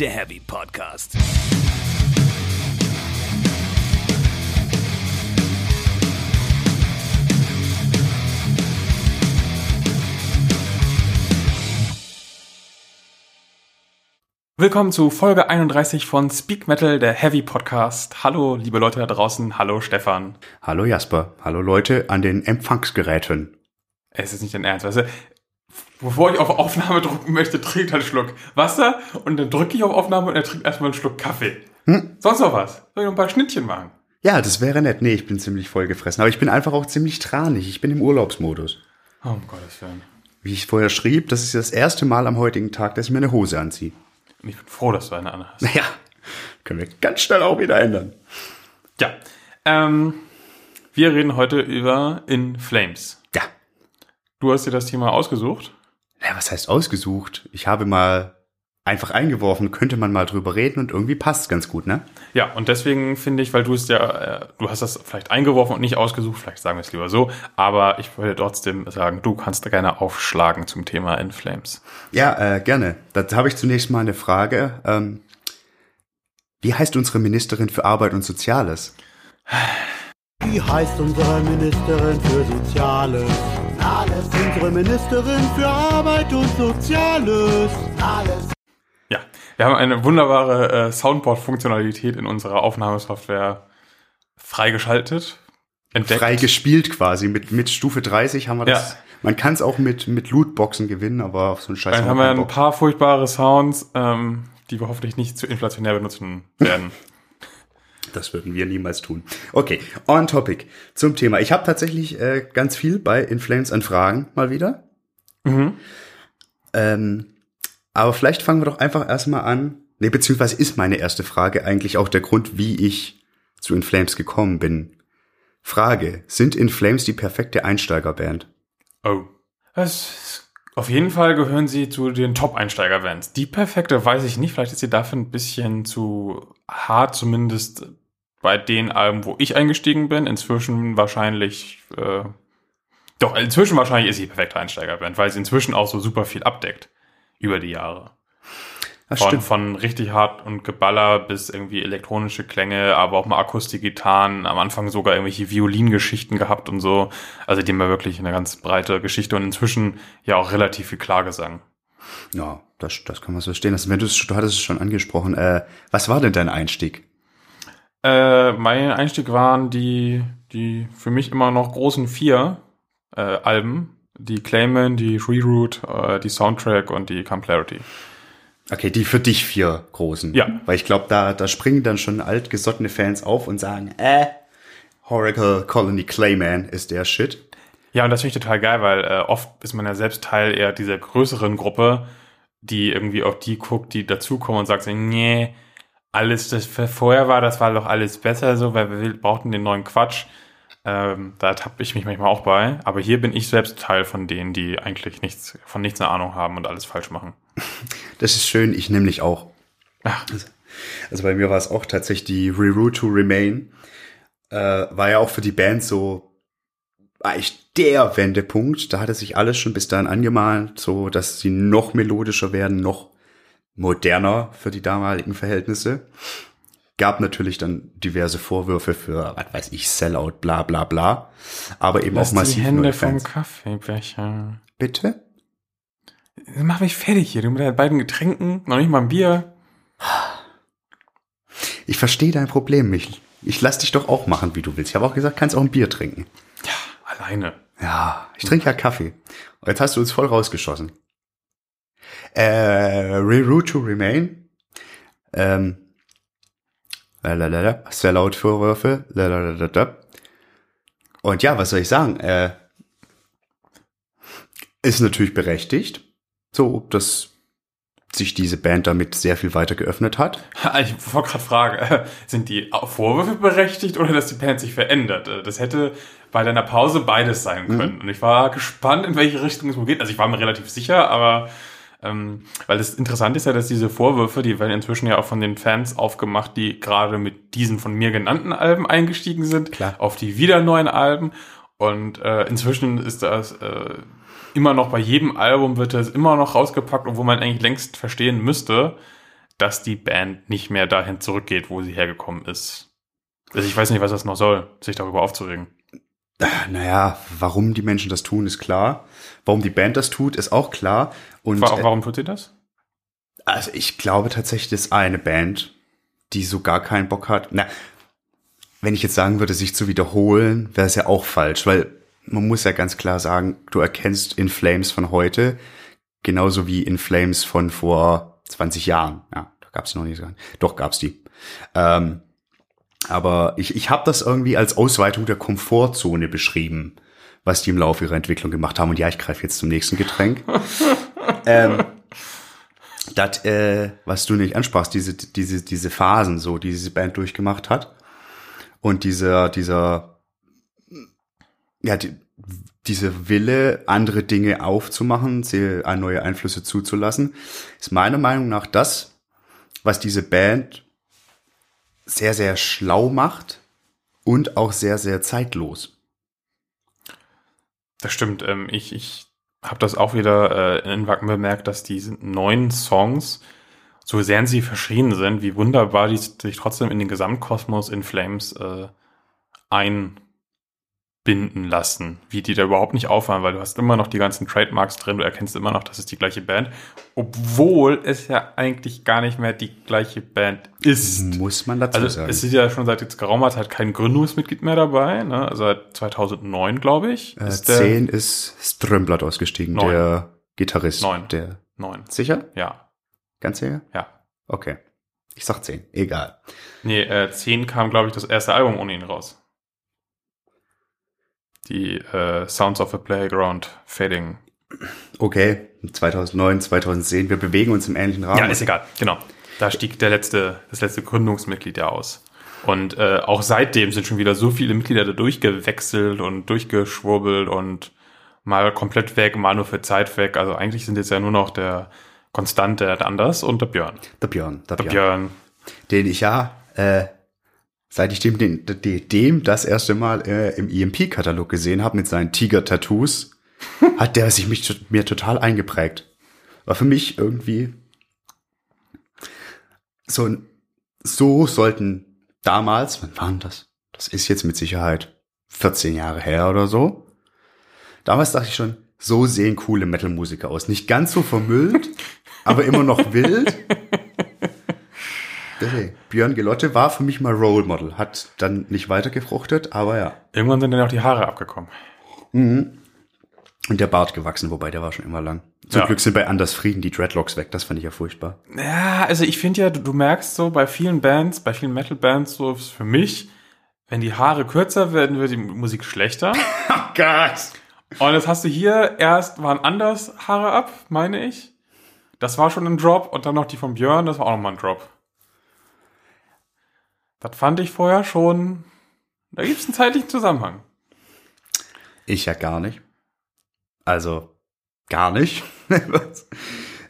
der Heavy Podcast. Willkommen zu Folge 31 von Speak Metal, der Heavy Podcast. Hallo, liebe Leute da draußen. Hallo, Stefan. Hallo Jasper. Hallo Leute an den Empfangsgeräten. Es ist nicht dein Ernst, weißt du? Bevor ich auf Aufnahme drücken möchte, trinkt er einen Schluck Wasser und dann drücke ich auf Aufnahme und er trinkt erstmal einen Schluck Kaffee. Hm? Sonst noch was? Soll ich noch ein paar Schnittchen machen? Ja, das wäre nett. Nee, ich bin ziemlich vollgefressen. Aber ich bin einfach auch ziemlich tranig. Ich bin im Urlaubsmodus. Oh, um Gottes Willen. Wie ich vorher schrieb, das ist das erste Mal am heutigen Tag, dass ich mir eine Hose anziehe. Und ich bin froh, dass du eine andere hast. Naja, können wir ganz schnell auch wieder ändern. Ja, ähm, wir reden heute über In Flames. Du hast dir das Thema ausgesucht. Ja, was heißt ausgesucht? Ich habe mal einfach eingeworfen, könnte man mal drüber reden und irgendwie passt ganz gut, ne? Ja, und deswegen finde ich, weil du es ja, äh, du hast das vielleicht eingeworfen und nicht ausgesucht, vielleicht sagen wir es lieber so, aber ich würde trotzdem sagen, du kannst gerne aufschlagen zum Thema In Flames. Ja, äh, gerne. Da habe ich zunächst mal eine Frage. Ähm, wie heißt unsere Ministerin für Arbeit und Soziales? Wie heißt unsere Ministerin für Soziales? Alles. Unsere Ministerin für Arbeit und Soziales. Alles. Ja, wir haben eine wunderbare äh, Soundboard-Funktionalität in unserer Aufnahmesoftware freigeschaltet, entdeckt. Freigespielt quasi. Mit, mit Stufe 30 haben wir das. Ja. Man kann es auch mit, mit Lootboxen gewinnen, aber auf so einen Scheiß Dann haben wir ein paar furchtbare Sounds, ähm, die wir hoffentlich nicht zu inflationär benutzen werden. Das würden wir niemals tun. Okay, on topic zum Thema. Ich habe tatsächlich äh, ganz viel bei Inflames an Fragen mal wieder. mhm. Ähm, aber vielleicht fangen wir doch einfach erstmal an. Nee, beziehungsweise ist meine erste Frage eigentlich auch der Grund, wie ich zu Inflames gekommen bin. Frage, sind Inflames die perfekte Einsteigerband? Oh. Das, auf jeden Fall gehören sie zu den Top-Einsteiger-Bands. Die perfekte weiß ich nicht. Vielleicht ist sie dafür ein bisschen zu hart, zumindest bei den Alben, wo ich eingestiegen bin. Inzwischen wahrscheinlich, äh, doch, inzwischen wahrscheinlich ist sie perfekte Einsteigerband, weil sie inzwischen auch so super viel abdeckt über die Jahre. Das Von, stimmt. von richtig hart und Geballer bis irgendwie elektronische Klänge, aber auch mal Akustikgitarren, am Anfang sogar irgendwelche Violingeschichten gehabt und so. Also die haben ja wirklich eine ganz breite Geschichte und inzwischen ja auch relativ viel Klargesang. Ja, das, das kann man so stehen lassen. Wenn du, du hattest es schon angesprochen, äh, was war denn dein Einstieg? Äh, mein Einstieg waren die, die für mich immer noch großen vier äh, Alben. Die Clayman, die Reroute, äh, die Soundtrack und die Complarity. Okay, die für dich vier großen. Ja. Weil ich glaube, da, da springen dann schon altgesottene Fans auf und sagen, äh, Horacle Colony Clayman ist der Shit. Ja, und das finde ich total geil, weil äh, oft ist man ja selbst Teil eher dieser größeren Gruppe, die irgendwie auf die guckt, die dazukommen und sagt so, nee, alles, das vorher war, das war doch alles besser so, weil wir brauchten den neuen Quatsch. Ähm, da tappe ich mich manchmal auch bei. Aber hier bin ich selbst Teil von denen, die eigentlich nichts, von nichts eine Ahnung haben und alles falsch machen. Das ist schön, ich nämlich auch. Ach. Also bei mir war es auch tatsächlich die Reroute to Remain. Äh, war ja auch für die Band so eigentlich der Wendepunkt. Da hatte sich alles schon bis dahin angemalt, so dass sie noch melodischer werden, noch moderner für die damaligen Verhältnisse. Gab natürlich dann diverse Vorwürfe für, was weiß ich, Sellout, bla bla bla. Aber eben Lass auch massiv die Hände vom. Kaffeebecher. Bitte? Mach mich fertig hier, du mit deinen beiden Getränken, noch nicht mal ein Bier. Ich verstehe dein Problem nicht. Ich lass dich doch auch machen, wie du willst. Ich habe auch gesagt, kannst auch ein Bier trinken. Alleine. Ja, ich trinke ja Kaffee. Und jetzt hast du uns voll rausgeschossen. Äh, Reroute to Remain. Ähm, lalalala, Sellout-Vorwürfe. Und ja, was soll ich sagen? Äh, ist natürlich berechtigt. So, dass sich diese Band damit sehr viel weiter geöffnet hat. Ich wollte gerade fragen, äh, sind die Vorwürfe berechtigt oder dass die Band sich verändert? Äh, Das hätte bei deiner Pause beides sein können. Und ich war gespannt, in welche Richtung es wohl geht. Also ich war mir relativ sicher, aber ähm, weil das Interessante ist ja, dass diese Vorwürfe, die werden inzwischen ja auch von den Fans aufgemacht, die gerade mit diesen von mir genannten Alben eingestiegen sind, Klar. auf die wieder neuen Alben. Und äh, inzwischen ist das äh, immer noch bei jedem Album wird das immer noch rausgepackt, obwohl man eigentlich längst verstehen müsste, dass die Band nicht mehr dahin zurückgeht, wo sie hergekommen ist. Also ich weiß nicht, was das noch soll, sich darüber aufzuregen. Naja, warum die Menschen das tun, ist klar. Warum die Band das tut, ist auch klar. Und äh, Warum tut sie das? Also ich glaube tatsächlich, das ist eine Band, die so gar keinen Bock hat. Na, wenn ich jetzt sagen würde, sich zu wiederholen, wäre es ja auch falsch, weil man muss ja ganz klar sagen, du erkennst In Flames von heute genauso wie In Flames von vor 20 Jahren. Ja, da gab es noch nicht. Doch gab's die. Ähm, aber ich, ich habe das irgendwie als Ausweitung der Komfortzone beschrieben, was die im Laufe ihrer Entwicklung gemacht haben. Und ja, ich greife jetzt zum nächsten Getränk. ähm, das, äh, was du nicht ansprachst, diese, diese, diese Phasen, so, die diese Band durchgemacht hat. Und dieser, dieser, ja, die, diese Wille, andere Dinge aufzumachen, sie an neue Einflüsse zuzulassen, ist meiner Meinung nach das, was diese Band sehr, sehr schlau macht und auch sehr, sehr zeitlos. Das stimmt. Ähm, ich ich habe das auch wieder äh, in Wacken bemerkt, dass diese neuen Songs, so sehr sie verschieden sind, wie wunderbar die sich trotzdem in den Gesamtkosmos in Flames äh, einbinden lassen. Wie die da überhaupt nicht auffallen, weil du hast immer noch die ganzen Trademarks drin, du erkennst immer noch, das ist die gleiche Band, obwohl es ja eigentlich gar nicht mehr die gleiche Band ist. Muss man dazu Also sagen. es ist ja schon seit jetzt geraumer Zeit kein Gründungsmitglied mehr dabei, ne? Also seit 2009, glaube ich. Äh, ist der zehn ist Strömblatt ausgestiegen, Neun. der Gitarrist. Neun. Der, neun. sicher? Ja, Ganz sicher? ja. Okay. Ich sag zehn. Egal. Nee, äh, 10 kam, glaube ich, das erste Album ohne ihn raus. Die äh, Sounds of a Playground Fading. Okay. 2009, 2010. Wir bewegen uns im ähnlichen Rahmen. Ja, ist egal, genau. Da stieg der letzte, das letzte Gründungsmitglied ja aus. Und äh, auch seitdem sind schon wieder so viele Mitglieder da durchgewechselt und durchgeschwurbelt und mal komplett weg, mal nur für Zeit weg. Also eigentlich sind jetzt ja nur noch der Konstante, der Anders und der Björn. Der Björn. Der Der Björn. Björn. Den ich ja, äh, seit ich dem, den, de- dem das erste Mal äh, im EMP-Katalog gesehen habe mit seinen Tiger-Tattoos, hat der sich mich, mir total eingeprägt. War für mich irgendwie so ein, so sollten damals, wann waren das? Das ist jetzt mit Sicherheit 14 Jahre her oder so. Damals dachte ich schon, so sehen coole Metal-Musiker aus. Nicht ganz so vermüllt, aber immer noch wild. Deswegen, Björn Gelotte war für mich mal Role Model. Hat dann nicht weiter gefruchtet, aber ja. Irgendwann sind dann auch die Haare abgekommen. Und der Bart gewachsen, wobei der war schon immer lang. Zum Ja. Glück sind bei Anders Frieden die Dreadlocks weg. Das fand ich ja furchtbar. Ja, also ich finde ja, du, du merkst so bei vielen Bands, bei vielen Metal-Bands, so ist für mich, wenn die Haare kürzer werden, wird die Musik schlechter. Oh Gott! Und jetzt hast du hier erst waren anders Haare ab, meine ich. Das war schon ein Drop und dann noch die von Björn, das war auch nochmal ein Drop. Das fand ich vorher schon. Da gibt es einen zeitlichen Zusammenhang. Ich ja gar nicht. Also, gar nicht.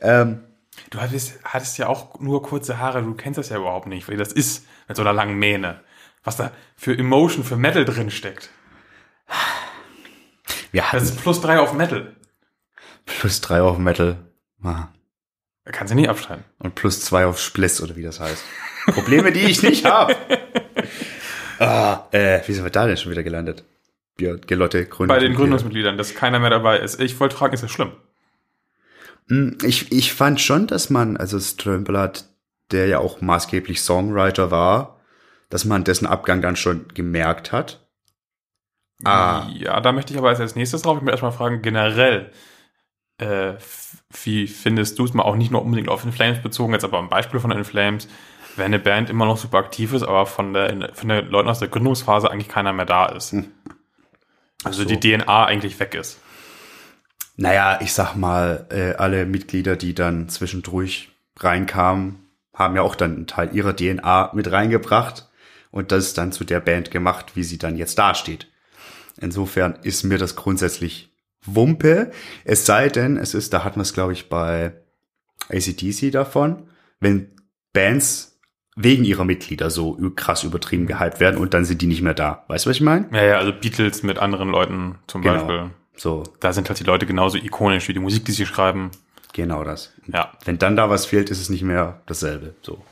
Ähm, Du hattest, hattest ja auch nur kurze Haare, du kennst das ja überhaupt nicht, wie das ist mit so einer langen Mähne. Was da für Emotion, für Metal drin steckt. wir Das ist plus drei auf Metal. plus drei auf Metal. Ah. Kannst du nicht abschneiden. Und plus zwei auf Spliss oder wie das heißt. Probleme, die ich nicht habe. ah, äh, wie sind wir da denn schon wieder gelandet? Björn Gelotte, Gründung. Bei den Gründungsmitgliedern, dass keiner mehr dabei ist. Ich wollte fragen, ist das schlimm? Mm, Ich, ich fand schon, dass man, also Strömblatt, der ja auch maßgeblich Songwriter war, dass man dessen Abgang dann schon gemerkt hat. Ah. Ja, da möchte ich aber als nächstes drauf. Ich möchte erstmal fragen, generell, äh, wie findest du es mal auch nicht nur unbedingt auf In Flames bezogen, jetzt aber ein Beispiel von In Flames, wenn eine Band immer noch super aktiv ist, aber von der, von den Leuten aus der Gründungsphase eigentlich keiner mehr da ist. Also so. die DNA eigentlich weg ist. Naja, ich sag mal, äh, alle Mitglieder, die dann zwischendurch reinkamen, haben ja auch dann einen Teil ihrer DNA mit reingebracht und das dann zu der Band gemacht, wie sie dann jetzt dasteht. Insofern ist mir das grundsätzlich Wumpe. Es sei denn, es ist, da hatten wir es, glaube ich, bei ACDC davon, wenn Bands wegen ihrer Mitglieder so krass übertrieben gehypt werden und dann sind die nicht mehr da. Weißt du, was ich meine? Ja, ja, also Beatles mit anderen Leuten zum Genau. Beispiel. So, Da sind halt die Leute genauso ikonisch wie die Musik, die sie schreiben. Genau das. Ja. Wenn dann da was fehlt, ist es nicht mehr dasselbe. So.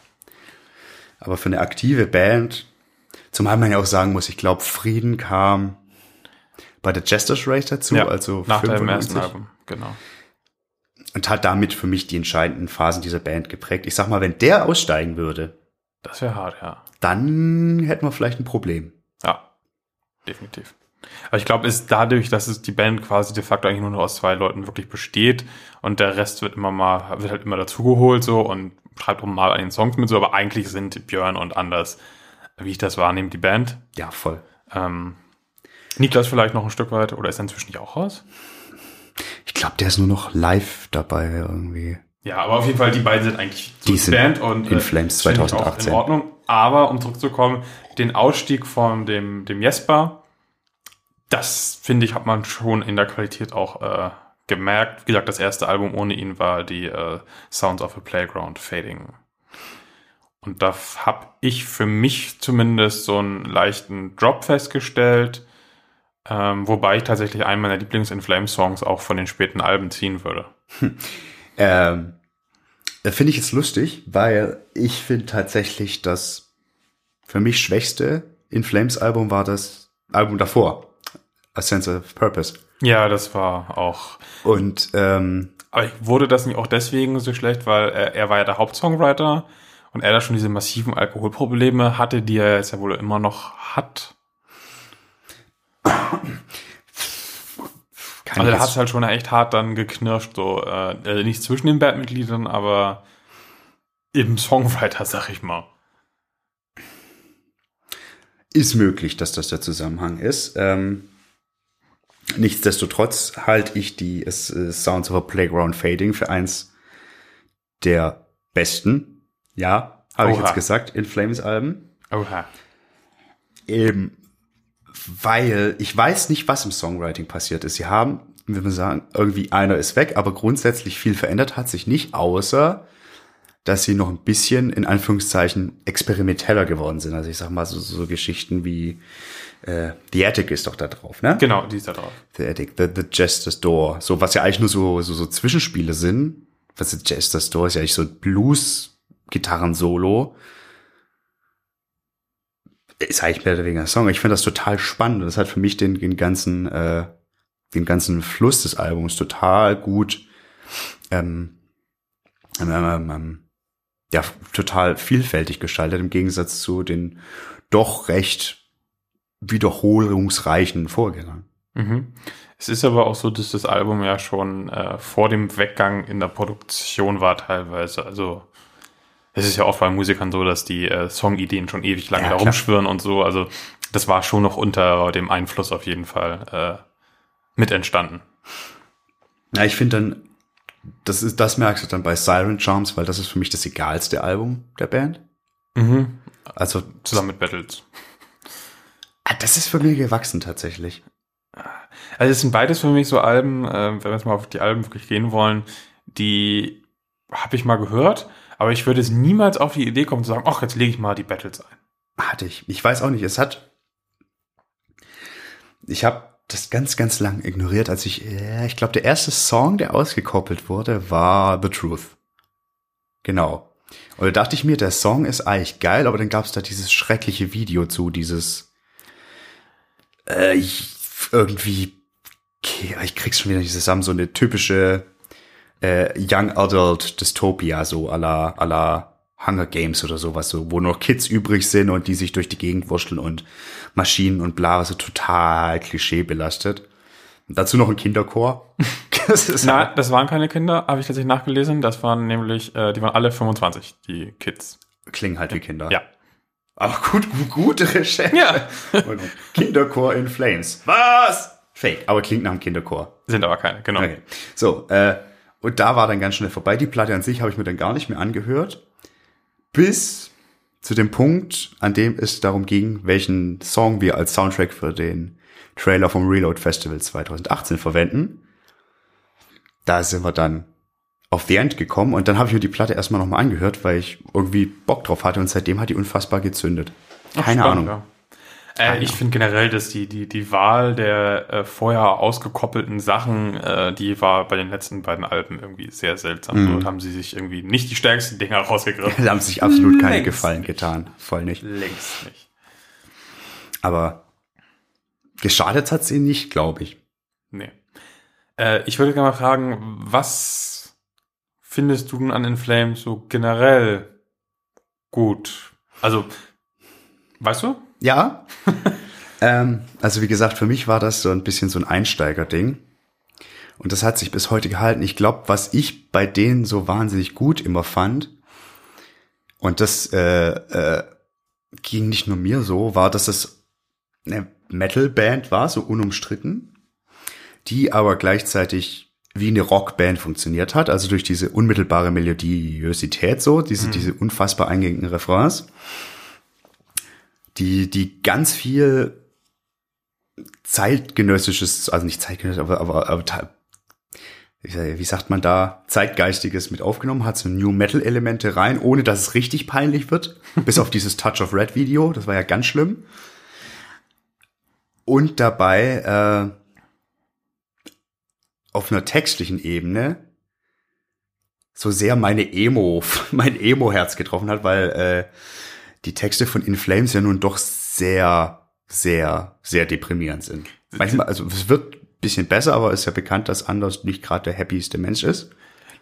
Aber für eine aktive Band, zumal man ja auch sagen muss, ich glaube, Frieden kam bei der Jester's Race dazu, ja. also nach dem 95, ersten Album, genau. und hat damit für mich die entscheidenden Phasen dieser Band geprägt. Ich sag mal, wenn der aussteigen würde, Das wäre hart, ja. dann hätten wir vielleicht ein Problem. Ja, definitiv. Aber ich glaube, ist dadurch, dass es die Band quasi de facto eigentlich nur noch aus zwei Leuten wirklich besteht und der Rest wird immer mal, wird halt immer dazugeholt so und schreibt auch mal an den Songs mit so, aber eigentlich sind Björn und Anders, wie ich das wahrnehme, die Band. Ja, voll. Ähm, Niklas vielleicht noch ein Stück weit oder ist er inzwischen nicht auch raus? Ich glaube, der ist nur noch live dabei irgendwie. Ja, aber auf jeden Fall, die beiden sind eigentlich so Die sind Band und in Flames finde ich 2018. Auch in Ordnung. Aber um zurückzukommen, den Ausstieg von dem, dem Jesper, das finde ich, hat man schon in der Qualität auch äh, gemerkt. Wie gesagt, das erste Album ohne ihn war die äh, Sounds of a Playground Fading. Und da habe ich für mich zumindest so einen leichten Drop festgestellt, ähm, wobei ich tatsächlich einen meiner Lieblings-In Flames-Songs auch von den späten Alben ziehen würde. Ähm, äh, finde ich jetzt lustig, weil ich finde tatsächlich, das für mich schwächste In Flames Album war das Album davor, A Sense of Purpose. Ja, das war auch Und ähm, Aber wurde das nicht auch deswegen so schlecht, weil er, er war ja der Hauptsongwriter und er da schon diese massiven Alkoholprobleme hatte, die er jetzt ja wohl immer noch hat. Kann Also ich da hat es halt schon echt hart dann geknirscht, so äh, äh, nicht zwischen den Bandmitgliedern, aber im Songwriter, sag ich mal. ist möglich, dass das der Zusammenhang ist. Ähm, nichtsdestotrotz halte ich die äh, Sounds of a Playground Fading für eins der besten, ja, habe ich jetzt gesagt, In Flames Alben. Oha. Eben, weil ich weiß nicht, was im Songwriting passiert ist. Sie haben, wie wir sagen, irgendwie einer ist weg, aber grundsätzlich viel verändert hat sich nicht, außer dass sie noch ein bisschen in Anführungszeichen experimenteller geworden sind. Also ich sag mal so, so Geschichten wie äh, The Attic ist doch da drauf, ne? Genau, die ist da drauf. The Attic, The, the Jester's Door. So, was ja eigentlich nur so, so, so Zwischenspiele sind. Was ist Jester's Door? Ist ja eigentlich so ein Blues-Gitarren-Solo. Ist eigentlich mehr oder weniger ein Song. Ich finde das total spannend. Das hat für mich den, den ganzen, äh, den ganzen Fluss des Albums total gut, ähm, ähm, ähm, ähm, ja, total vielfältig gestaltet im Gegensatz zu den doch recht wiederholungsreichen Vorgängern. Mhm. Es ist aber auch so, dass das Album ja schon äh, vor dem Weggang in der Produktion war teilweise. Also es ist ja oft bei Musikern so, dass die äh, Songideen schon ewig lange Ja, da rumschwirren und so. Also das war schon noch unter dem Einfluss auf jeden Fall äh, mit entstanden. Ja, ich finde dann, das ist, das merkst du dann bei Siren Charms, weil das ist für mich das egalste Album der Band. Mhm. Also, Zusammen mit Battles. ah, das ist für mich gewachsen tatsächlich. Also es sind beides für mich so Alben, äh, wenn wir jetzt mal auf die Alben wirklich gehen wollen, die habe ich mal gehört, aber ich würde es niemals auf die Idee kommen zu sagen, ach, jetzt lege ich mal die Battles ein. Hatte ich. Ich weiß auch nicht. Es hat. Ich habe das ganz, ganz lang ignoriert, als ich. Äh, ich glaube, der erste Song, der ausgekoppelt wurde, war The Truth. Genau. Und da dachte ich mir, der Song ist eigentlich geil, aber dann gab es da dieses schreckliche Video zu, dieses äh, ich- irgendwie. Okay, ich krieg's schon wieder nicht zusammen, so eine typische äh, Young Adult Dystopia, so à la, à la Hunger Games oder sowas, so, wo noch Kids übrig sind und die sich durch die Gegend wurschteln und Maschinen und bla, so total klischeebelastet. Und dazu noch ein Kinderchor. das ist Na, das waren keine Kinder, habe ich tatsächlich nachgelesen. Das waren nämlich, äh, die waren alle 25, die Kids. klingen halt wie Kinder. Ja. Aber gut, gut, gute Recherche. Ja. Kinderchor in Flames. Was? Fake, aber klingt nach einem Kinderchor. Sind aber keine, genau. Okay. So, äh, und da war dann ganz schnell vorbei. Die Platte an sich habe ich mir dann gar nicht mehr angehört. Bis zu dem Punkt, an dem es darum ging, welchen Song wir als Soundtrack für den Trailer vom Reload Festival 2018 verwenden. Da sind wir dann auf The End gekommen und dann habe ich mir die Platte erstmal nochmal angehört, weil ich irgendwie Bock drauf hatte und seitdem hat die unfassbar gezündet. Ach, Keine spannend, Ahnung. Äh, ich finde generell, dass die, die, die Wahl der äh, vorher ausgekoppelten Sachen, äh, die war bei den letzten beiden Alben irgendwie sehr seltsam. Mhm. Dort haben sie sich irgendwie nicht die stärksten Dinger rausgegriffen. Da haben sich absolut keine Längst Gefallen nicht. getan. Voll nicht. Längst nicht. Aber geschadet hat sie nicht, glaube ich. Nee. Äh, ich würde gerne mal fragen, was findest du denn an In Flames so generell gut? Also, weißt du? Ja. ähm, also wie gesagt, für mich war das so ein bisschen so ein Einsteiger-Ding. Und das hat sich bis heute gehalten. Ich glaube, was ich bei denen so wahnsinnig gut immer fand, und das äh, äh, ging nicht nur mir so, war, dass es eine Metal-Band war, so unumstritten, die aber gleichzeitig wie eine Rockband funktioniert hat, also durch diese unmittelbare Melodiosität so, diese, diese unfassbar eingängigen Refrains die, die ganz viel zeitgenössisches, also nicht zeitgenössisch, aber, aber, aber wie sagt man da, zeitgeistiges mit aufgenommen hat, so New Metal Elemente rein, ohne dass es richtig peinlich wird, bis auf dieses Touch of Red Video, das war ja ganz schlimm. Und dabei äh, auf einer textlichen Ebene so sehr meine Emo, mein Emo-Herz getroffen hat, weil äh, die Texte von In Flames ja nun doch sehr, sehr, sehr deprimierend sind. Manchmal, also es wird ein bisschen besser, aber ist ja bekannt, dass Anders nicht gerade der happieste Mensch ist.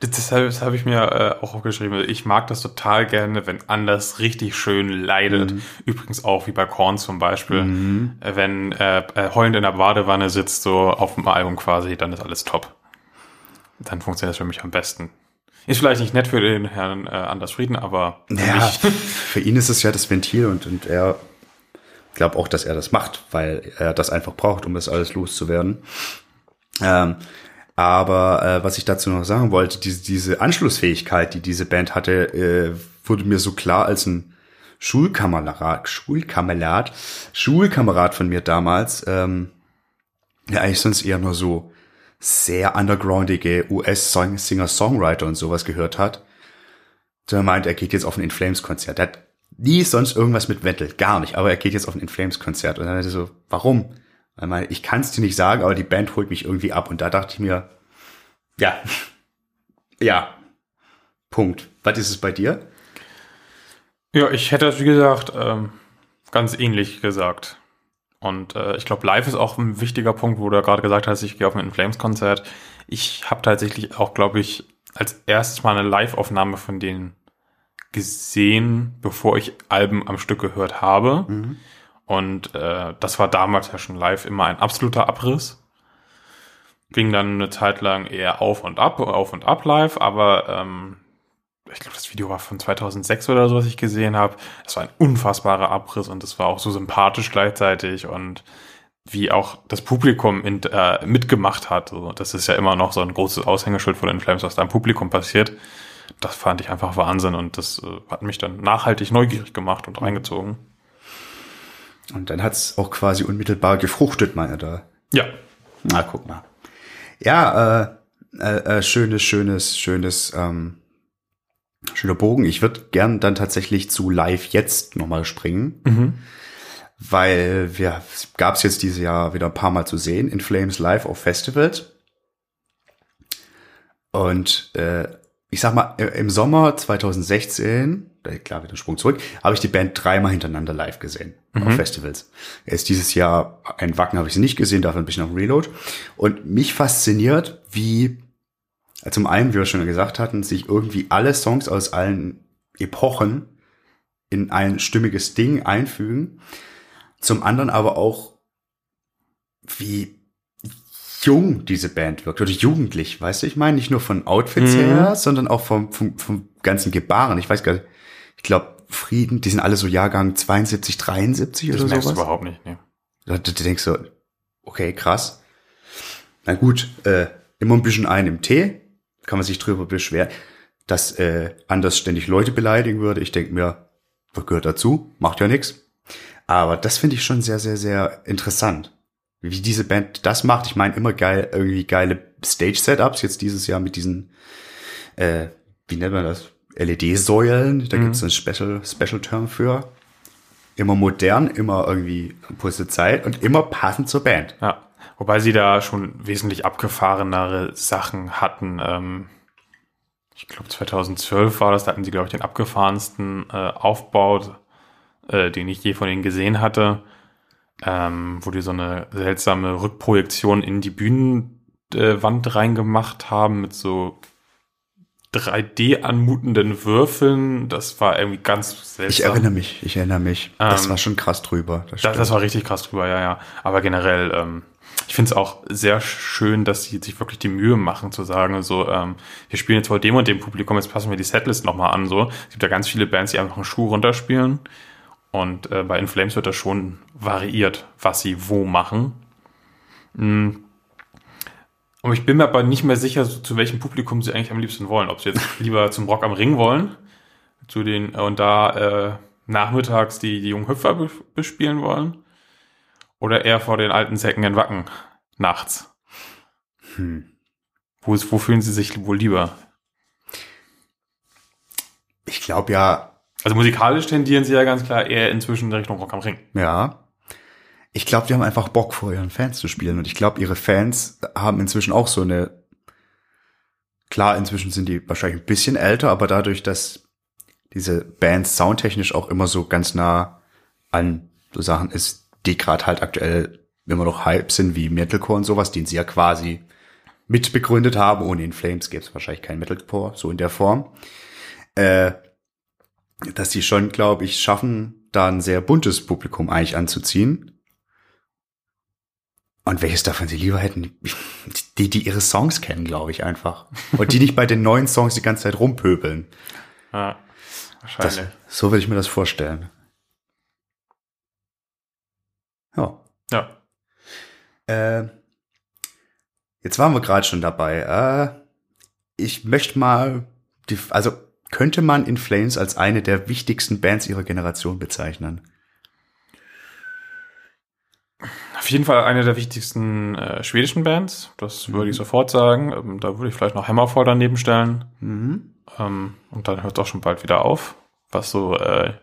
Das, deshalb das habe ich mir äh, auch aufgeschrieben. Ich mag das total gerne, wenn Anders richtig schön leidet. Übrigens auch wie bei Korn zum Beispiel. Äh, wenn äh, äh, heulend in der Badewanne sitzt, so auf dem Album quasi, dann ist alles top. Dann funktioniert das für mich am besten. Ist vielleicht nicht nett für den Herrn äh, Anders Frieden, aber für Ja, für ihn ist es ja das Ventil und, und er glaubt auch, dass er das macht, weil er das einfach braucht, um das alles loszuwerden. Ähm, aber äh, was ich dazu noch sagen wollte, diese, diese Anschlussfähigkeit, die diese Band hatte, äh, wurde mir so klar als ein Schulkamerad, Schulkamerad, Schulkamerad von mir damals, ähm, der eigentlich sonst eher nur so sehr undergroundige US-Singer-Songwriter und sowas gehört hat. Der meint, er geht jetzt auf ein In Flames Konzert. Er hat nie sonst irgendwas mit Metal, gar nicht, aber er geht jetzt auf ein In Flames Konzert. Und dann hat er so, warum? Er meinte, ich kann es dir nicht sagen, aber die Band holt mich irgendwie ab. Und da dachte ich mir, ja, ja, Punkt. Was ist es bei dir? Ja, ich hätte das, wie gesagt, ähm, ganz ähnlich gesagt. Und äh, ich glaube, live ist auch ein wichtiger Punkt, wo du ja gerade gesagt hast, ich gehe auf ein In Flames Konzert. Ich habe tatsächlich auch, glaube ich, als erstes mal eine Live-Aufnahme von denen gesehen, bevor ich Alben am Stück gehört habe. Und äh, das war damals ja schon live immer ein absoluter Abriss. Ging dann eine Zeit lang eher auf und ab, auf und ab live, aber ähm, ich glaube, das Video war von 2006 oder so, was ich gesehen habe. Das war ein unfassbarer Abriss und das war auch so sympathisch gleichzeitig und wie auch das Publikum in, äh, mitgemacht hat. So, das ist ja immer noch so ein großes Aushängeschild von den Flames, was da im Publikum passiert. Das fand ich einfach Wahnsinn und das äh, hat mich dann nachhaltig neugierig gemacht und reingezogen. Und dann hat's auch quasi unmittelbar gefruchtet, meint er da. Ja, Na, guck mal. Ja, äh, äh, äh, schönes, schönes, schönes, ähm, schöner Bogen. Ich würde gern dann tatsächlich zu Live jetzt nochmal springen, weil wir gab es jetzt dieses Jahr wieder ein paar Mal zu sehen in Flames Live auf Festivals. Und äh, ich sag mal, im Sommer 2016, äh, klar wieder ein Sprung zurück, habe ich die Band dreimal hintereinander live gesehen auf Festivals. Jetzt dieses Jahr ein Wacken habe ich sie nicht gesehen, dafür ein bisschen auf Reload. Und mich fasziniert, wie zum einen, wie wir schon gesagt hatten, sich irgendwie alle Songs aus allen Epochen in ein stimmiges Ding einfügen. Zum anderen aber auch, wie jung diese Band wirkt oder jugendlich, weißt du, ich meine, nicht nur von Outfits Mhm. her, sondern auch vom, vom, vom ganzen Gebaren. Ich weiß gar nicht, ich glaube, Frieden, die sind alle so Jahrgang 72, 73 das oder du sowas. überhaupt nicht. Nee. Da, da denkst du, okay, krass. Na gut, äh, immer ein bisschen ein im Tee, kann man sich drüber beschweren, dass äh, Anders ständig Leute beleidigen würde. Ich denke mir, was gehört dazu? Macht ja nichts. Aber das finde ich schon sehr, sehr, sehr interessant. Wie diese Band das macht. Ich meine, immer geil, irgendwie geile Stage-Setups. Jetzt dieses Jahr mit diesen, äh, wie nennt man das? LED-Säulen. Da gibt's einen Special, Special Term für. immer modern, immer irgendwie kurze Zeit und immer passend zur Band. Ja. Wobei sie da schon wesentlich abgefahrenere Sachen hatten. Ähm, ich glaube 2012 war das, da hatten sie, glaube ich, den abgefahrensten äh, Aufbau, äh, den ich je von ihnen gesehen hatte, ähm, wo die so eine seltsame Rückprojektion in die Bühnenwand reingemacht haben mit so 3D anmutenden Würfeln. Das war irgendwie ganz seltsam. Ich erinnere mich, ich erinnere mich. das Ähm, war schon krass drüber. Das Das, das war richtig krass drüber, ja, ja. Aber generell, ähm, ich finde es auch sehr schön, dass sie sich wirklich die Mühe machen zu sagen, so, ähm, wir spielen jetzt vor dem und dem Publikum, jetzt passen wir die Setlist nochmal an. So, es gibt ja ganz viele Bands, die einfach einen Schuh runterspielen. Und äh, bei In Flames wird das schon variiert, was sie wo machen. Mm. Aber ich bin mir aber nicht mehr sicher, so, zu welchem Publikum sie eigentlich am liebsten wollen. Ob sie jetzt lieber zum Rock am Ring wollen, zu den und da äh, nachmittags die, die jungen Hüpfer be bespielen wollen, oder eher vor den alten Säcken in Wacken nachts. Hm. Wo, ist- wo fühlen sie sich wohl lieber? Ich glaube ja, Also musikalisch tendieren sie ja ganz klar eher inzwischen in Richtung Rock am Ring. ja. Ich glaube, die haben einfach Bock vor ihren Fans zu spielen und ich glaube, ihre Fans haben inzwischen auch so eine Klar, inzwischen sind die wahrscheinlich ein bisschen älter, aber dadurch, dass diese Bands soundtechnisch auch immer so ganz nah an so Sachen ist, die gerade halt aktuell immer noch Hype sind, wie Metalcore und sowas, den sie ja quasi mitbegründet haben. Ohne In Flames gäbe es wahrscheinlich kein Metalcore, so in der Form. Äh, dass sie schon, glaube ich, schaffen, da ein sehr buntes Publikum eigentlich anzuziehen. Und welches davon sie lieber hätten? Die, die ihre Songs kennen, glaube ich, einfach. Und die nicht bei den neuen Songs die ganze Zeit rumpöbeln. Ja, Das, wahrscheinlich. so würde ich mir das vorstellen. Ja. ja. Äh, jetzt waren wir gerade schon dabei. Äh, ich möchte mal, die, also könnte man In Flames als eine der wichtigsten Bands ihrer Generation bezeichnen? Auf jeden Fall eine der wichtigsten äh, schwedischen Bands. Das würde ich sofort sagen. Ähm, da würde ich vielleicht noch Hammerfall daneben stellen. Mhm. Ähm, und dann hört es auch schon bald wieder auf, was so äh,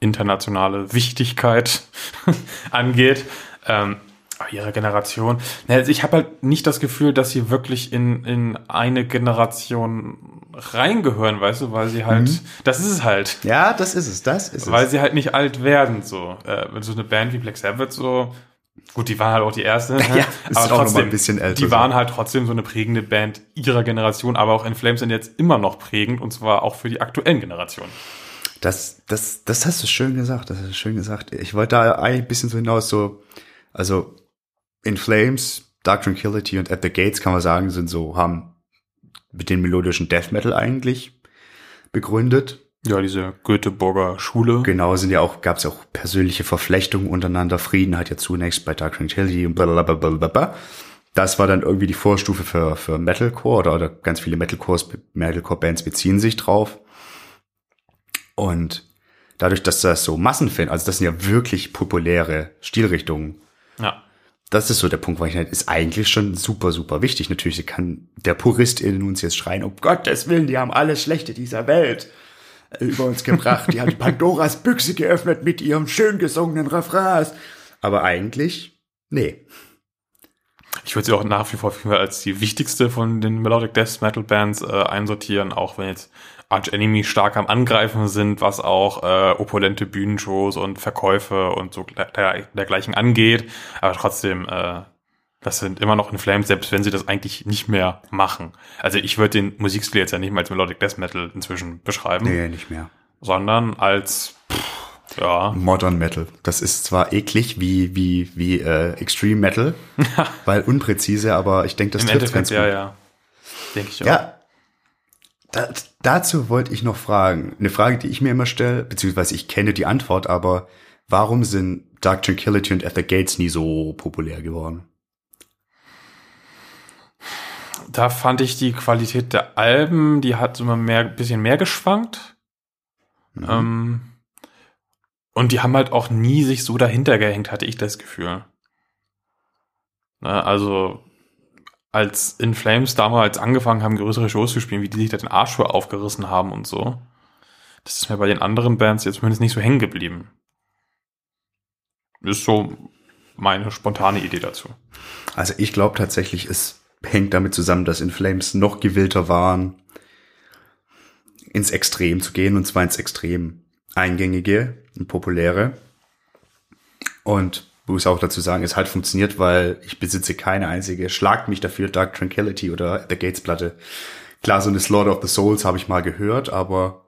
internationale Wichtigkeit angeht. Ähm, aber ihre Generation. Ne, Also ich habe halt nicht das Gefühl, dass sie wirklich in, in eine Generation reingehören, weißt du, weil sie halt, Mhm. das ist es halt. Ja, das ist es, das ist Weil es. sie halt nicht alt werden, so. Äh, wenn so eine Band wie Black Sabbath so, gut, die waren halt auch die erste, ne? Ja, ist auch noch mal ein bisschen älter, Die waren halt trotzdem so eine prägende Band ihrer Generation, aber auch In Flames sind jetzt immer noch prägend und zwar auch für die aktuellen Generationen. Das, das, das hast du schön gesagt, das hast du schön gesagt. Ich wollte da eigentlich ein bisschen so hinaus, so, also In Flames, Dark Tranquility und At the Gates kann man sagen, sind so, haben mit den melodischen Death Metal eigentlich begründet. Ja, diese Göteborger Schule. Genau, sind ja auch, gab es auch persönliche Verflechtungen untereinander. Frieden hat ja zunächst bei Dark Tranquility und blablabla. Das war dann irgendwie die Vorstufe für, für Metalcore oder, oder ganz viele Metalcores, Metalcore-Bands beziehen sich drauf. Und dadurch, dass das so Massenfan, also das sind ja wirklich populäre Stilrichtungen. Ja. Das ist so der Punkt, wo ich halt, ist eigentlich schon super, super wichtig. Natürlich kann der Purist in uns jetzt schreien, um Gottes Willen, die haben alles Schlechte dieser Welt äh, über uns gebracht. Die haben die Pandoras Büchse geöffnet mit ihrem schön gesungenen Refrains. Aber eigentlich, nee. Ich würde sie auch nach wie vor als die wichtigste von den Melodic Death Metal Bands äh, einsortieren, auch wenn jetzt Arch Enemy stark am Angreifen sind, was auch äh, opulente Bühnenshows und Verkäufe und so der, dergleichen angeht. Aber trotzdem, äh, das sind immer noch in Flames, selbst wenn sie das eigentlich nicht mehr machen. Also ich würde den Musikstil jetzt ja nicht mal als Melodic Death Metal inzwischen beschreiben, Nee, nicht mehr. sondern als pff, ja, Modern Metal. Das ist zwar eklig wie, wie, wie äh, Extreme Metal, weil unpräzise, aber ich denke, das trifft ganz gut. ja, ja. Denke ich auch. Ja. Da, dazu wollte ich noch fragen. Eine Frage, die ich mir immer stelle, beziehungsweise ich kenne die Antwort, aber warum sind Dark Tranquility und At the Gates nie so populär geworden? Da fand ich die Qualität der Alben, die hat immer mehr, bisschen mehr geschwankt. Mhm. Ähm, und die haben halt auch nie sich so dahinter gehängt, hatte ich das Gefühl. Ne, also, als In Flames damals angefangen haben, größere Shows zu spielen, wie die sich da den Arsch aufgerissen haben und so. Das ist mir bei den anderen Bands jetzt zumindest nicht so hängen geblieben. ist so meine spontane Idee dazu. Also ich glaube tatsächlich, es hängt damit zusammen, dass In Flames noch gewillter waren, ins Extrem zu gehen, und zwar ins Extrem eingängige und populäre. Und muss auch dazu sagen, es halt funktioniert, weil ich besitze keine einzige Schlagt mich dafür Dark Tranquility oder The Gates Platte. Klar, so eine Slaughter of the Souls habe ich mal gehört, aber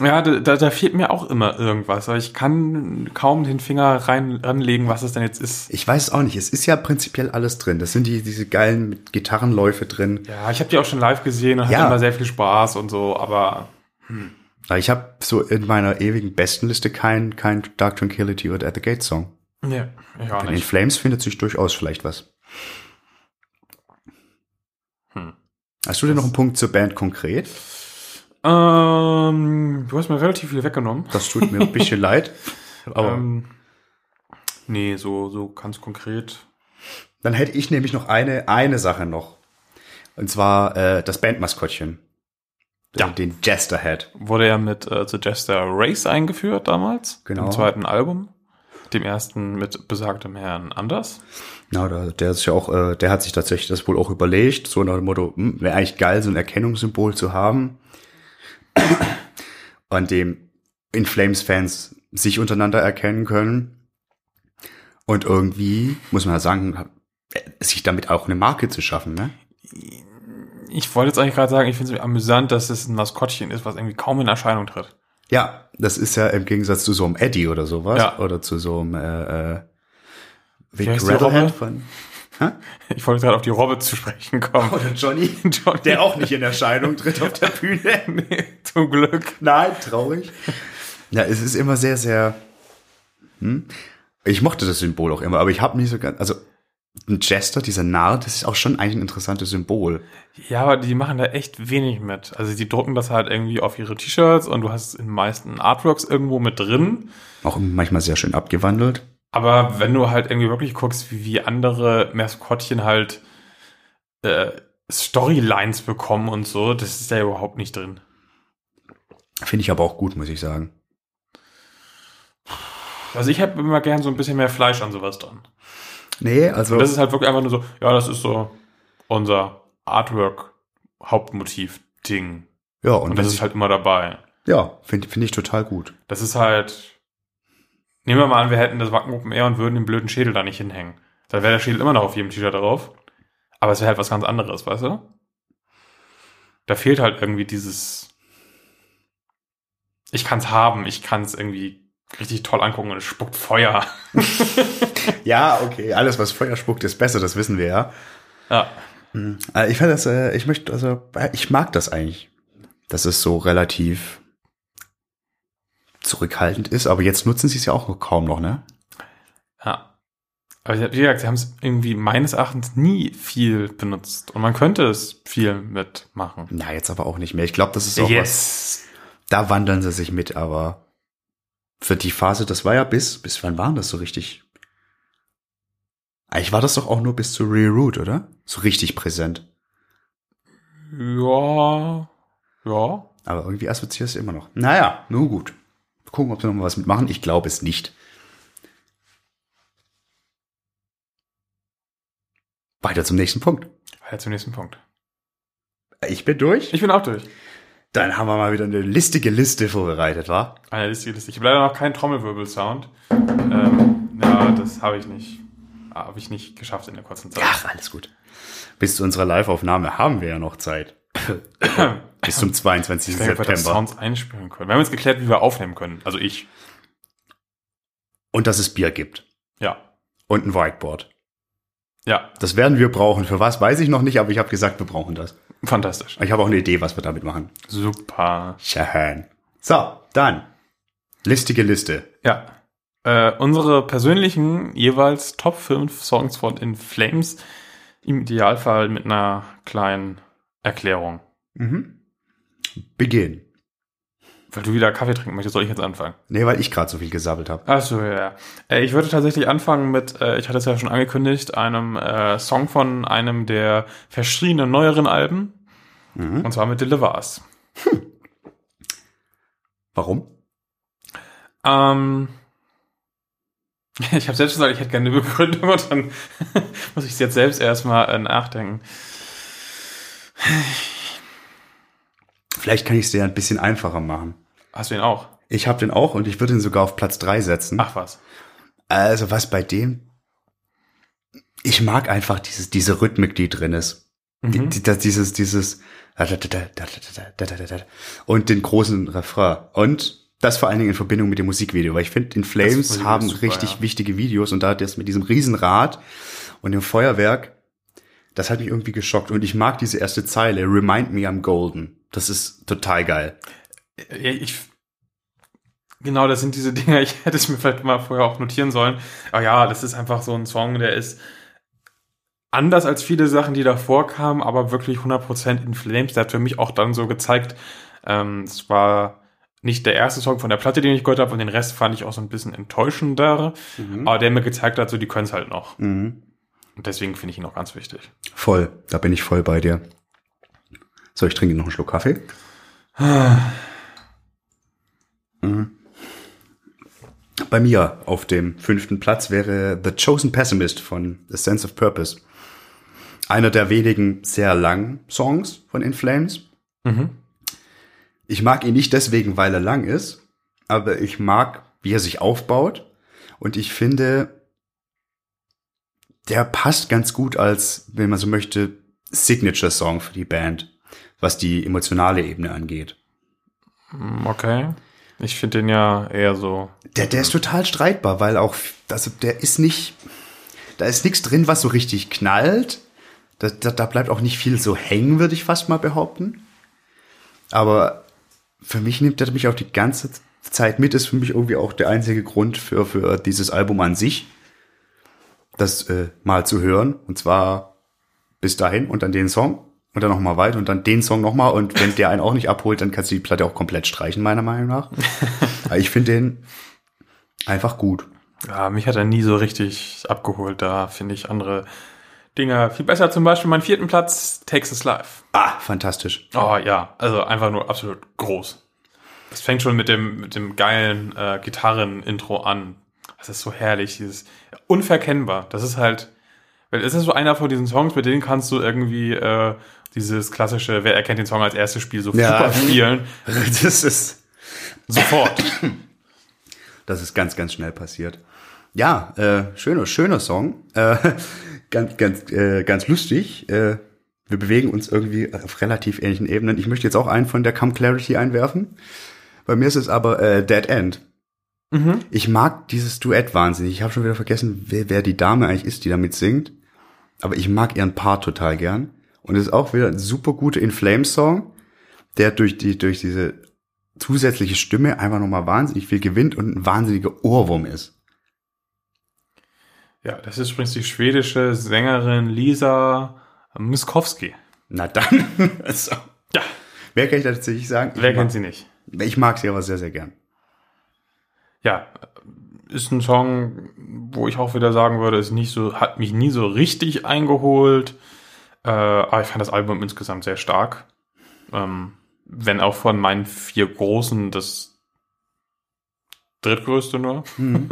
Ja, da, da, da fehlt mir auch immer irgendwas. Ich kann kaum den Finger rein ranlegen, was es denn jetzt ist. ich weiß auch nicht. Es ist ja prinzipiell alles drin. Das sind die, diese geilen Gitarrenläufe drin. Ja, ich habe die auch schon live gesehen und Ja. hatte immer sehr viel Spaß und so, aber Aber ich habe so in meiner ewigen Bestenliste kein, kein Dark Tranquility oder At the Gates Song. nee, ich auch In In nicht. Flames findet sich durchaus vielleicht was. Hm. Hast du denn noch einen Punkt zur Band konkret? Ähm, du hast mir relativ viel weggenommen. Das tut mir ein bisschen leid. Aber Ähm, nee, so, so ganz konkret. dann hätte ich nämlich noch eine, eine Sache noch. Und zwar äh, das Bandmaskottchen. Ja. Den Jester Head. Wurde ja mit äh, The Jester Race eingeführt damals. Genau. Im zweiten Album. Dem ersten mit besagtem Herrn Anders. Na, der, der ist ja auch, äh, der hat sich tatsächlich das wohl auch überlegt, so nach dem Motto, hm, wäre eigentlich geil, so ein Erkennungssymbol zu haben, an dem In Flames Fans sich untereinander erkennen können. Und irgendwie, muss man ja sagen, sich damit auch eine Marke zu schaffen, ne? Ich wollte jetzt eigentlich gerade sagen, ich finde es amüsant, dass es ein Maskottchen ist, was irgendwie kaum in Erscheinung tritt. Ja, das ist ja im Gegensatz zu so einem Eddie oder sowas. Ja. Oder zu so einem äh, äh, Vic Rattlehead von Ich wollte gerade auf die Robbe zu sprechen kommen. oder Johnny, Johnny. der auch nicht in Erscheinung tritt auf der Bühne. nee, zum Glück. Nein, traurig. Ja, es ist immer sehr, sehr. Hm? Ich mochte das Symbol auch immer, aber ich habe nicht so ganz. Also ein Jester, dieser Narr, das ist auch schon eigentlich ein interessantes Symbol. Ja, aber die machen da echt wenig mit. Also die drucken das halt irgendwie auf ihre T-Shirts und du hast es in den meisten Artworks irgendwo mit drin. Auch manchmal sehr schön abgewandelt. Aber wenn du halt irgendwie wirklich guckst, wie, wie andere Maskottchen halt äh, Storylines bekommen und so, das ist ja überhaupt nicht drin. Finde ich aber auch gut, muss ich sagen. Also ich habe immer gern so ein bisschen mehr Fleisch an sowas dran. Nee, also. Und das ist halt wirklich einfach nur so, ja, das ist so unser Artwork-Hauptmotiv-Ding. ja, Und, und, das ist halt immer dabei. ja, finde finde ich total gut. Das ist halt. Nehmen wir mal an, wir hätten das Wacken Open Air und würden den blöden Schädel da nicht hinhängen. Dann wäre der Schädel immer noch auf jedem T-Shirt drauf. Aber es wäre halt was ganz anderes, weißt du? Da fehlt halt irgendwie dieses. Ich kann's haben, ich kann's irgendwie richtig toll angucken und es spuckt Feuer. Ja, okay, alles, was Feuer spuckt, ist besser, das wissen wir ja. Ja. Äh, Ich finde das, äh, ich möchte, also, äh, ich mag das eigentlich. Dass es so relativ zurückhaltend ist, aber jetzt nutzen sie es ja auch kaum noch, ne? Ja. Aber wie gesagt, sie haben es irgendwie meines Erachtens nie viel benutzt. Und man könnte es viel mitmachen. Na, jetzt aber auch nicht mehr. Ich glaube, das ist auch was, da wandeln sie sich mit, aber für die Phase, das war ja bis, bis wann waren das so richtig? Eigentlich war das doch auch nur bis zu Reroute, oder? So richtig präsent. Ja. Ja. Aber irgendwie assoziiert es immer noch. Naja, nun gut. Gucken, ob sie noch mal was mitmachen. Ich glaube es nicht. Weiter zum nächsten Punkt. Weiter zum nächsten Punkt. Ich bin durch. Ich bin auch durch. Dann haben wir mal wieder eine listige Liste vorbereitet, wa? Eine Liste, Liste. Ich habe leider noch keinen Trommelwirbel-Sound. Ähm, ja, das habe ich nicht. Habe ich nicht geschafft in der kurzen Zeit. Ach, alles gut. Bis zu unserer Live-Aufnahme haben wir ja noch Zeit. Bis zum 22. Ich denke, wir September. Sounds einspielen können. Wir haben jetzt geklärt, wie wir aufnehmen können. Also ich. Und dass es Bier gibt. Ja. Und ein Whiteboard. Ja. Das werden wir brauchen. Für was, weiß ich noch nicht, aber ich habe gesagt, wir brauchen das. Fantastisch. Ich habe auch eine Idee, was wir damit machen. Super. Schön. So, dann. Listige Liste. Ja. Äh, unsere persönlichen jeweils Top 5 Songs von In Flames. Im Idealfall mit einer kleinen Erklärung. Mhm. Beginn. Weil du wieder Kaffee trinken möchtest, soll ich jetzt anfangen? Nee, weil ich gerade so viel gesabbelt habe. Ach so, ja. Äh, ich würde tatsächlich anfangen mit, äh, ich hatte es ja schon angekündigt, einem äh, Song von einem der verschiedenen neueren Alben. Mhm. Und zwar mit Deliver Us. Warum? Ähm, ich habe selbst gesagt, ich hätte gerne eine Begründung und dann muss ich es jetzt selbst erstmal äh, nachdenken. Vielleicht kann ich es dir ein bisschen einfacher machen. Hast du ihn auch? Ich habe den auch und ich würde ihn sogar auf Platz drei setzen. Ach was. Also was bei dem, ich mag einfach dieses, diese Rhythmik, die drin ist. Die, Mhm. die, das, dieses, dieses und den großen Refrain. Und das vor allen Dingen in Verbindung mit dem Musikvideo, weil ich finde, in Flames haben super, richtig ja. wichtige Videos und da das mit diesem Riesenrad und dem Feuerwerk, das hat mich irgendwie geschockt. Und ich mag diese erste Zeile, Remind me I'm golden. Das ist total geil. Ja, ich, genau, das sind diese Dinge, ich hätte es mir vielleicht mal vorher auch notieren sollen. Aber ja, das ist einfach so ein Song, der ist anders als viele Sachen, die davor kamen, aber wirklich 100% in Flames. Der hat für mich auch dann so gezeigt, ähm, es war nicht der erste Song von der Platte, den ich gehört habe, und den Rest fand ich auch so ein bisschen enttäuschender. Aber der mir gezeigt hat, so die können es halt noch. Mhm. Und deswegen finde ich ihn auch ganz wichtig. Voll, da bin ich voll bei dir. So, ich trinke noch einen Schluck Kaffee. Mhm. Bei mir auf dem fünften Platz wäre The Chosen Pessimist von The Sense of Purpose. Einer der wenigen sehr langen Songs von In Flames. Mhm. Ich mag ihn nicht deswegen, weil er lang ist, aber ich mag, wie er sich aufbaut. Und ich finde, der passt ganz gut als, wenn man so möchte, Signature-Song für die Band, was die emotionale Ebene angeht. Mm, Okay. Ich finde den ja eher so. Der, der ist total streitbar, weil auch, also der ist nicht, da ist nichts drin, was so richtig knallt. Da, da, da bleibt auch nicht viel so hängen, würde ich fast mal behaupten. Aber für mich nimmt er mich auch die ganze Zeit mit, ist für mich irgendwie auch der einzige Grund für, für dieses Album an sich, das äh, mal zu hören. Und zwar bis dahin und dann den Song und dann nochmal weiter und dann den Song nochmal. Und wenn der einen auch nicht abholt, dann kannst du die Platte auch komplett streichen, meiner Meinung nach. Aber ich finde den einfach gut. Ja, mich hat er nie so richtig abgeholt. Da finde ich andere Dinge viel besser. Zum Beispiel meinen vierten Platz, Takes Us Live. Ah, fantastisch. Oh ja, also einfach nur absolut groß. Das fängt schon mit dem, mit dem geilen äh, Gitarren-Intro an. Das ist so herrlich, dieses unverkennbar. Das ist halt, weil es ist so einer von diesen Songs, mit denen kannst du irgendwie äh, dieses klassische, wer erkennt den Song als erstes Spiel, so Ja. super spielen. Das ist, Sofort. das ist ganz, ganz schnell passiert. Ja, äh, schöner, schöner Song. Äh, ganz, ganz, äh, ganz lustig. Äh, wir bewegen uns irgendwie auf relativ ähnlichen Ebenen. Ich möchte jetzt auch einen von der Come Clarity einwerfen. Bei mir ist es aber äh, Dead End. Ich mag dieses Duett wahnsinnig. Ich habe schon wieder vergessen, wer, wer die Dame eigentlich ist, die damit singt. Aber ich mag ihren Part total gern. Und es ist auch wieder ein super guter In Flames Song, der durch die, durch diese zusätzliche Stimme einfach nochmal wahnsinnig viel gewinnt und ein wahnsinniger Ohrwurm ist. Ja, das ist übrigens die schwedische Sängerin Lisa Miskowski. Na dann. also, Ja, wer kann ich da tatsächlich sagen? wer ich kennt mag, sie nicht? Ich mag sie aber sehr, sehr gern. ja, ist ein Song, wo ich auch wieder sagen würde, ist nicht so, hat mich nie so richtig eingeholt. Äh, aber ich fand das Album insgesamt sehr stark. Ähm, wenn auch von meinen vier großen das drittgrößte nur.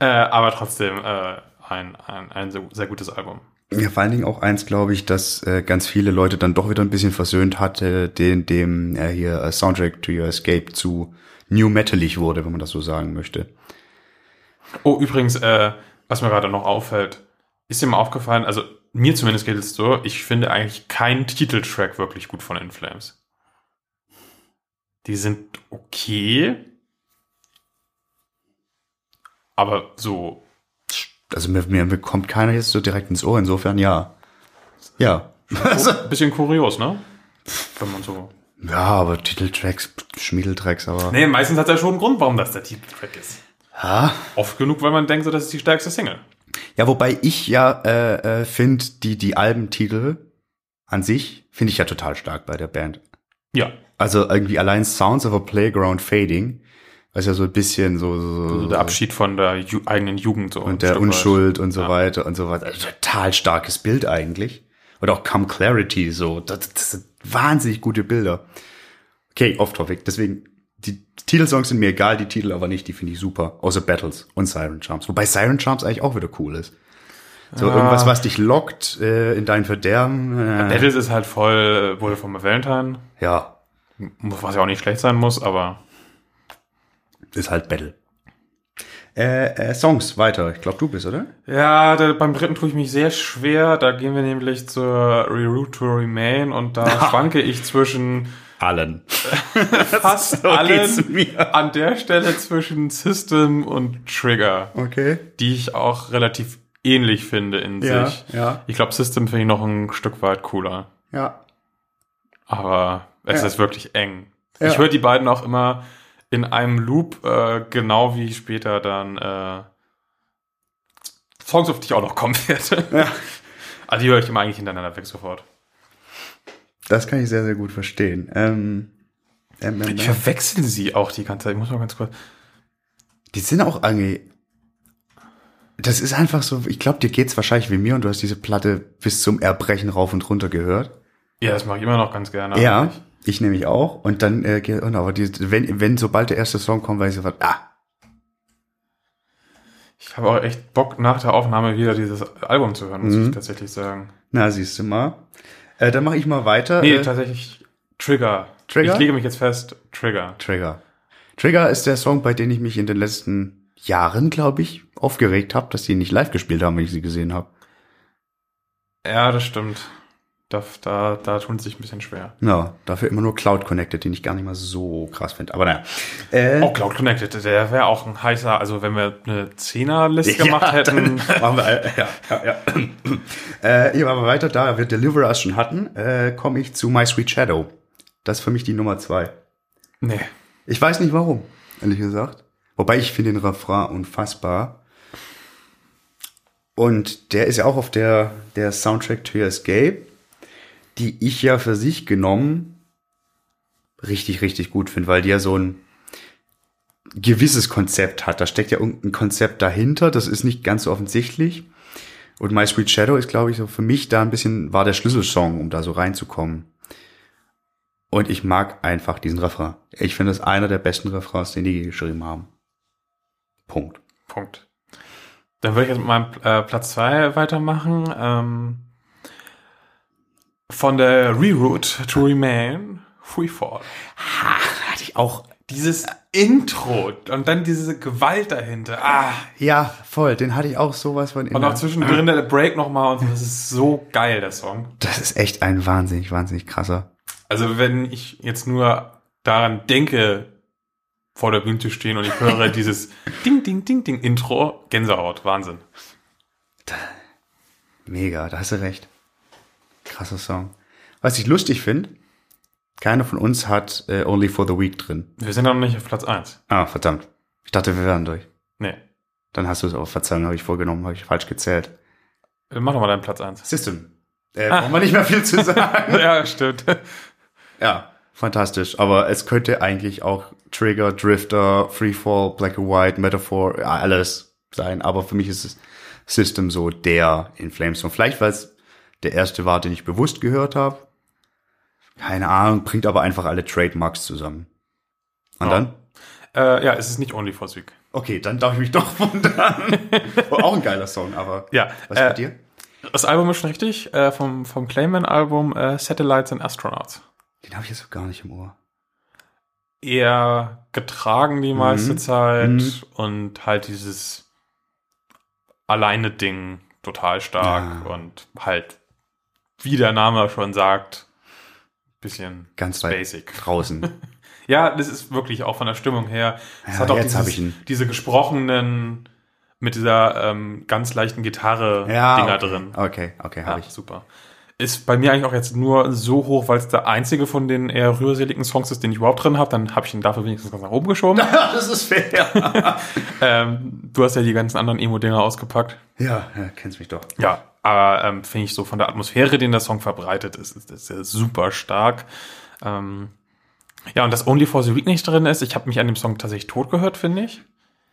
äh, aber trotzdem äh, ein, ein, ein sehr, gutes Album. Ja, vor allen Dingen auch eins, glaube ich, dass äh, ganz viele Leute dann doch wieder ein bisschen versöhnt hatte, den, dem er hier äh, Soundtrack to Your Escape zu New Metalig wurde, wenn man das so sagen möchte. Oh, übrigens, äh, was mir gerade noch auffällt, ist dir mal aufgefallen, also mir zumindest geht es so, ich finde eigentlich keinen Titeltrack wirklich gut von In Flames. Die sind okay, aber so, Also mir, mir kommt keiner jetzt so direkt ins Ohr, insofern ja. Ja. Also, ein bisschen kurios, ne? Wenn man so. ja, aber Titeltracks, Schmiedeltracks, aber. Nee, meistens hat er schon einen Grund, warum das der Titeltrack ist. Ja. Oft genug, weil man denkt, so, das ist die stärkste Single. Ja, wobei ich ja äh, äh, finde, die, die Albentitel an sich finde ich ja total stark bei der Band. Ja. Also irgendwie allein Sounds of a Playground Fading, was ja so ein bisschen so, so, Also der Abschied von der Ju eigenen Jugend so. und der Stück weit. Unschuld und so Ja. weiter und so weiter. Also total starkes Bild eigentlich. Oder auch Come Clarity, so. Das, das sind wahnsinnig gute Bilder. Okay, off topic. Deswegen die Titelsongs sind mir egal, die Titel aber nicht, die finde ich super. Außer Battles und Siren Charms. Wobei Siren Charms eigentlich auch wieder cool ist. So Ja. irgendwas, was dich lockt äh, in dein Verderben. Äh, Battles ist halt voll, äh, wurde von Valentine. ja, Was ja auch nicht schlecht sein muss, aber ist halt Battle. Äh, äh, Songs weiter. Ich glaube, du bist, oder? Ja, da, beim dritten tue ich mich sehr schwer. Da gehen wir nämlich zur Reroute to Remain und da schwanke ich zwischen Allen. fast So allen an der Stelle zwischen System und Trigger, Okay. die ich auch relativ ähnlich finde in Ja, sich. ja, Ich glaube, System finde ich noch ein Stück weit cooler. ja. Aber es Ja. ist wirklich eng. Ja. Ich höre die beiden auch immer in einem Loop, äh, genau wie später dann äh, Songs, auf die ich auch noch kommen werde. Ja. Also die höre ich immer eigentlich hintereinander weg sofort. Das kann ich sehr, sehr gut verstehen. Ähm, ähm, ähm, Ich verwechsel sie auch die ganze Zeit. Ich muss mal ganz kurz. die sind auch irgendwie. Das ist einfach so, ich glaube, dir geht's wahrscheinlich wie mir und du hast diese Platte bis zum Erbrechen rauf und runter gehört. Ja, das mache ich immer noch ganz gerne. Ja, eigentlich. Ich nämlich auch. Und dann, äh, und aber die, wenn, wenn sobald der erste Song kommt, weiß ich sofort, ah, Ich habe auch echt Bock, nach der Aufnahme wieder dieses Album zu hören, muss Mhm. ich tatsächlich sagen. na, siehst du mal. Äh, dann mache ich mal weiter. Nee, äh, tatsächlich Trigger. Trigger? Ich lege mich jetzt fest, Trigger. Trigger. Trigger ist der Song, bei dem ich mich in den letzten Jahren, glaube ich, aufgeregt habe, dass die nicht live gespielt haben, wenn ich sie gesehen habe. Ja, das stimmt. Da, da, da tun sie sich ein bisschen schwer. Ja, dafür immer nur Cloud Connected, den ich gar nicht mal so krass finde. Aber naja. Äh, Oh, Cloud Connected, der wäre auch ein heißer, also wenn wir eine Zehner-Liste Ja, gemacht hätten. Machen wir, äh, ja, ja, ja. äh, hier machen wir weiter, da wir Deliverers schon hatten, äh, komme ich zu My Sweet Shadow. Das ist für mich die Nummer zwei. Nee. Ich weiß nicht warum, ehrlich gesagt. Wobei ich finde den Refrain unfassbar. Und der ist ja auch auf der, der Soundtrack to Your Escape, die ich ja für sich genommen richtig, richtig gut finde, weil die ja so ein gewisses Konzept hat. Da steckt ja irgendein Konzept dahinter, das ist nicht ganz so offensichtlich. Und My Sweet Shadow ist, glaube ich, so für mich da ein bisschen, war der Schlüsselsong, um da so reinzukommen. Und ich mag einfach diesen Refrain. Ich finde es einer der besten Refrains, den die geschrieben haben. Punkt. Punkt. Dann würde ich jetzt mit meinem äh, Platz zwei weitermachen. Ähm, von der Reroute to Remain, Freefall. Hatte ich auch. Dieses Intro und dann diese Gewalt dahinter. Ah, Ja, voll. Den hatte ich auch sowas von. und auch zwischendrin der Break nochmal und so. Das ist so geil, der Song. Das ist echt ein wahnsinnig, wahnsinnig krasser. Also wenn ich jetzt nur daran denke, vor der Bühne zu stehen und ich höre dieses Ding, Ding, Ding, Ding Intro, Gänsehaut, Wahnsinn. Mega, da hast du recht. Krasser Song. Was ich lustig finde, keiner von uns hat äh, Only for the Week drin. Wir sind noch nicht auf Platz eins. Ah, verdammt. Ich dachte, wir wären durch. Nee. Dann hast du es auch Verzeihung, habe ich vorgenommen, habe ich falsch gezählt. Mach doch mal deinen Platz eins. System. Äh, brauchen wir nicht mehr viel zu sagen. ja, stimmt. ja, fantastisch. Aber es könnte eigentlich auch Trigger, Drifter, Freefall, Black and White, Metaphor, ja, alles sein. Aber für mich ist es System so der in Flames. Und vielleicht, weil es der erste war, den ich bewusst gehört habe. Keine Ahnung, bringt aber einfach alle Trademarks zusammen. Und Ja. dann? Äh, ja, es ist nicht Only for Sieg. Okay, dann darf ich mich doch wundern. auch ein geiler Song, aber Ja, was äh, mit dir? Das Album ist schon richtig, äh, vom, vom Clayman-Album äh, Satellites and Astronauts. Den habe ich jetzt so gar nicht im Ohr. Eher getragen die meiste Mhm. Zeit Mhm. und halt dieses alleine Ding total stark Ja. und halt, wie der Name schon sagt, bisschen Ganz basic. draußen. Ja, das ist wirklich auch von der Stimmung her. Es Ja, hat auch jetzt dieses, hab ich ihn. diese gesprochenen mit dieser ähm, ganz leichten Gitarre-Dinger ja, okay. drin. Okay, okay, habe Ja, ich. super. Ist bei mir eigentlich auch jetzt nur so hoch, weil es der einzige von den eher rührseligen Songs ist, den ich überhaupt drin habe. Dann habe ich ihn dafür wenigstens ganz nach oben geschoben. das ist fair. ähm, du hast ja die ganzen anderen Emo-Dinger ausgepackt. ja, ja, kennst mich doch. Ja, aber ähm, finde ich so von der Atmosphäre, den der Song verbreitet ist, ist, ist er super stark. Ähm, ja, und dass Only for the Week nicht drin ist, ich habe mich an dem Song tatsächlich tot gehört, finde ich.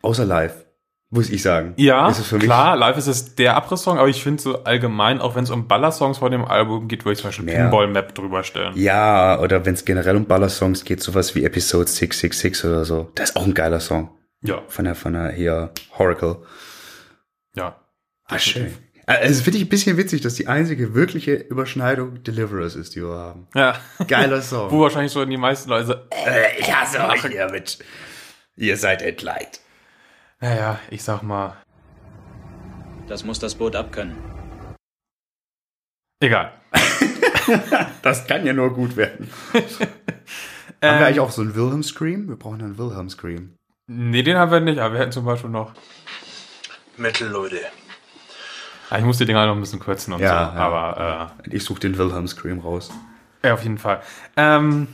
Außer live. muss ich sagen. Ja, ist es mich klar, live ist es der Abriss-Song, aber ich finde so allgemein, auch wenn es um Ballersongs vor dem Album geht, würde ich zum Beispiel Mehr. Pinball Map drüber stellen. Ja, oder wenn es generell um Ballersongs geht, sowas wie Episode 666 oder so. Das ist auch ein geiler Song. Ja, Von der, von der hier Horacle. ja. Ah, schön. Also finde ich ein bisschen witzig, dass die einzige wirkliche Überschneidung Deliverers ist, die wir haben. Ja. Geiler Song. Wo wahrscheinlich so die meisten Leute so, Äh, ich hasse euch hiermit. Ihr seid entleiht. naja, ich sag mal, Das muss das Boot abkönnen. egal. Das kann ja nur gut werden. haben wir eigentlich auch so einen Wilhelm Scream? Wir brauchen einen Wilhelm Scream. Nee, den haben wir nicht, aber wir hätten zum Beispiel noch, Metal, Leute. Ah, ich muss die Dinger noch ein bisschen kürzen und Ja, so, ja. aber Ich suche den Wilhelm Scream raus. äh, ja, auf jeden Fall. Ähm,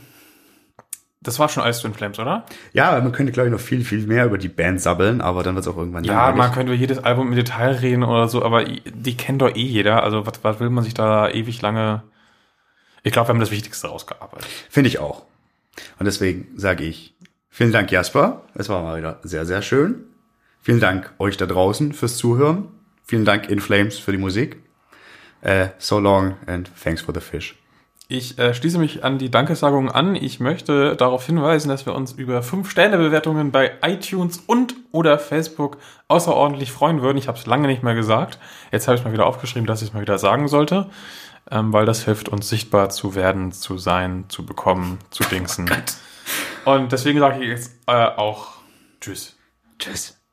das war schon alles Twin Flames, oder? Ja, man könnte, glaube ich, noch viel, viel mehr über die Band sabbeln, aber dann wird es auch irgendwann Ja, langweilig. man könnte über jedes Album im Detail reden oder so, aber die kennt doch eh jeder. Also was, was will man sich da ewig lange... Ich glaube, wir haben das Wichtigste rausgearbeitet. Finde ich auch. Und deswegen sage ich vielen Dank, Jasper. Es war mal wieder sehr, sehr schön. Vielen Dank euch da draußen fürs Zuhören. Vielen Dank In Flames für die Musik. Äh, so long and thanks for the fish. Ich äh, schließe mich an die Dankesagungen an. Ich möchte darauf hinweisen, dass wir uns über 5-Sterne-Bewertungen bei iTunes und oder Facebook außerordentlich freuen würden. Ich habe es lange nicht mehr gesagt. Jetzt habe ich es mal wieder aufgeschrieben, dass ich es mal wieder sagen sollte, ähm, weil das hilft uns sichtbar zu werden, zu sein, zu bekommen, zu dingsen. und deswegen sage ich jetzt äh, auch Tschüss. Tschüss.